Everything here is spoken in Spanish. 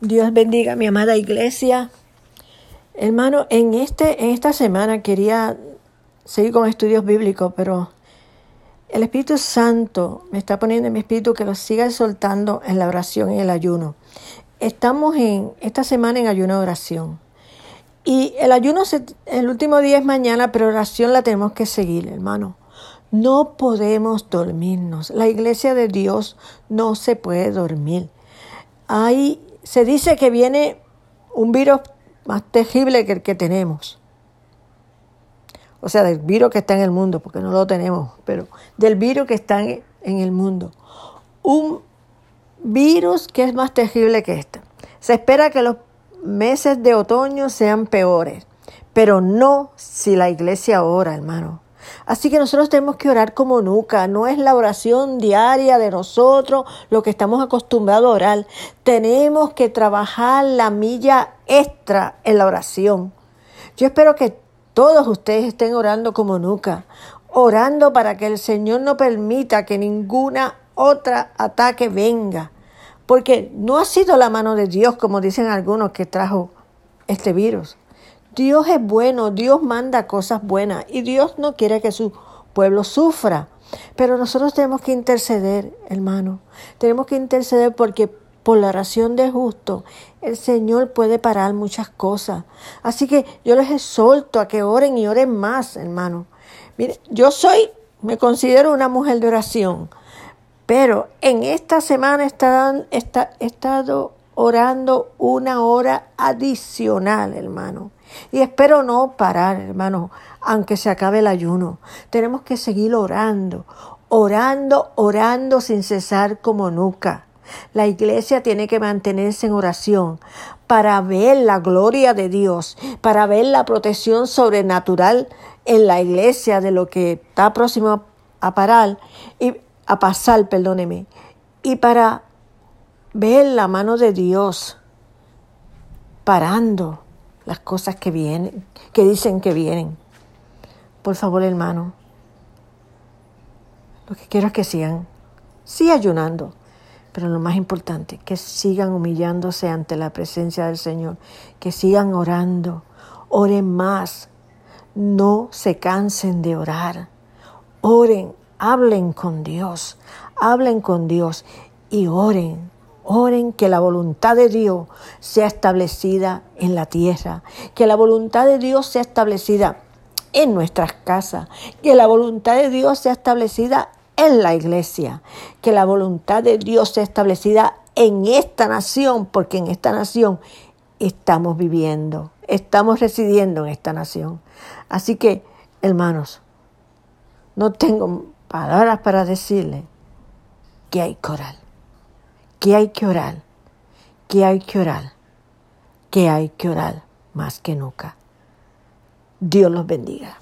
Dios bendiga mi amada iglesia. Hermano, en, este, en esta semana quería seguir con estudios bíblicos, pero el Espíritu Santo me está poniendo en mi espíritu que lo siga soltando en la oración y el ayuno. Estamos en esta semana en ayuno de oración. Y el ayuno, el último día es mañana, pero oración la tenemos que seguir, hermano. No podemos dormirnos. La iglesia de Dios no se puede dormir. Hay se dice que viene un virus más terrible que el que tenemos. O sea, del virus que está en el mundo, porque no lo tenemos, pero del virus que está en, el mundo. Un virus que es más terrible que este. Se espera que los meses de otoño sean peores, pero no si la iglesia ora, hermano. Así que nosotros tenemos que orar como nunca. No es la oración diaria de nosotros lo que estamos acostumbrados a orar. Tenemos que trabajar la milla extra en la oración. Yo espero que todos ustedes estén orando como nunca. Orando para que el Señor no permita que ninguna otra ataque venga. Porque no ha sido la mano de Dios, como dicen algunos, que trajo este virus. Dios es bueno, Dios manda cosas buenas y Dios no quiere que su pueblo sufra. Pero nosotros tenemos que interceder, hermano. Tenemos que interceder porque por la oración de justo el Señor puede parar muchas cosas. Así que yo les exhorto a que oren y oren más, hermano. Mire, yo soy, me considero una mujer de oración, pero en esta semana he estado orando una hora adicional, hermano. Y espero no parar, hermano, aunque se acabe el ayuno. Tenemos que seguir orando, orando, orando sin cesar como nunca. La iglesia tiene que mantenerse en oración para ver la gloria de Dios, para ver la protección sobrenatural en la iglesia de lo que está próximo a parar y a pasar, perdóneme, y para ver la mano de Dios parando las cosas que vienen, que dicen que vienen. Por favor, hermano, lo que quiero es que sigan, sí ayunando, pero lo más importante, que sigan humillándose ante la presencia del Señor, que sigan orando, oren más, no se cansen de orar, oren, hablen con Dios, hablen con Dios y oren Oren que la voluntad de Dios sea establecida en la tierra, que la voluntad de Dios sea establecida en nuestras casas, que la voluntad de Dios sea establecida en la iglesia, que la voluntad de Dios sea establecida en esta nación, porque en esta nación estamos viviendo, estamos residiendo en esta nación. Así que, hermanos, no tengo palabras para decirle que hay coral que hay que orar, que hay que orar, que hay que orar más que nunca. Dios los bendiga.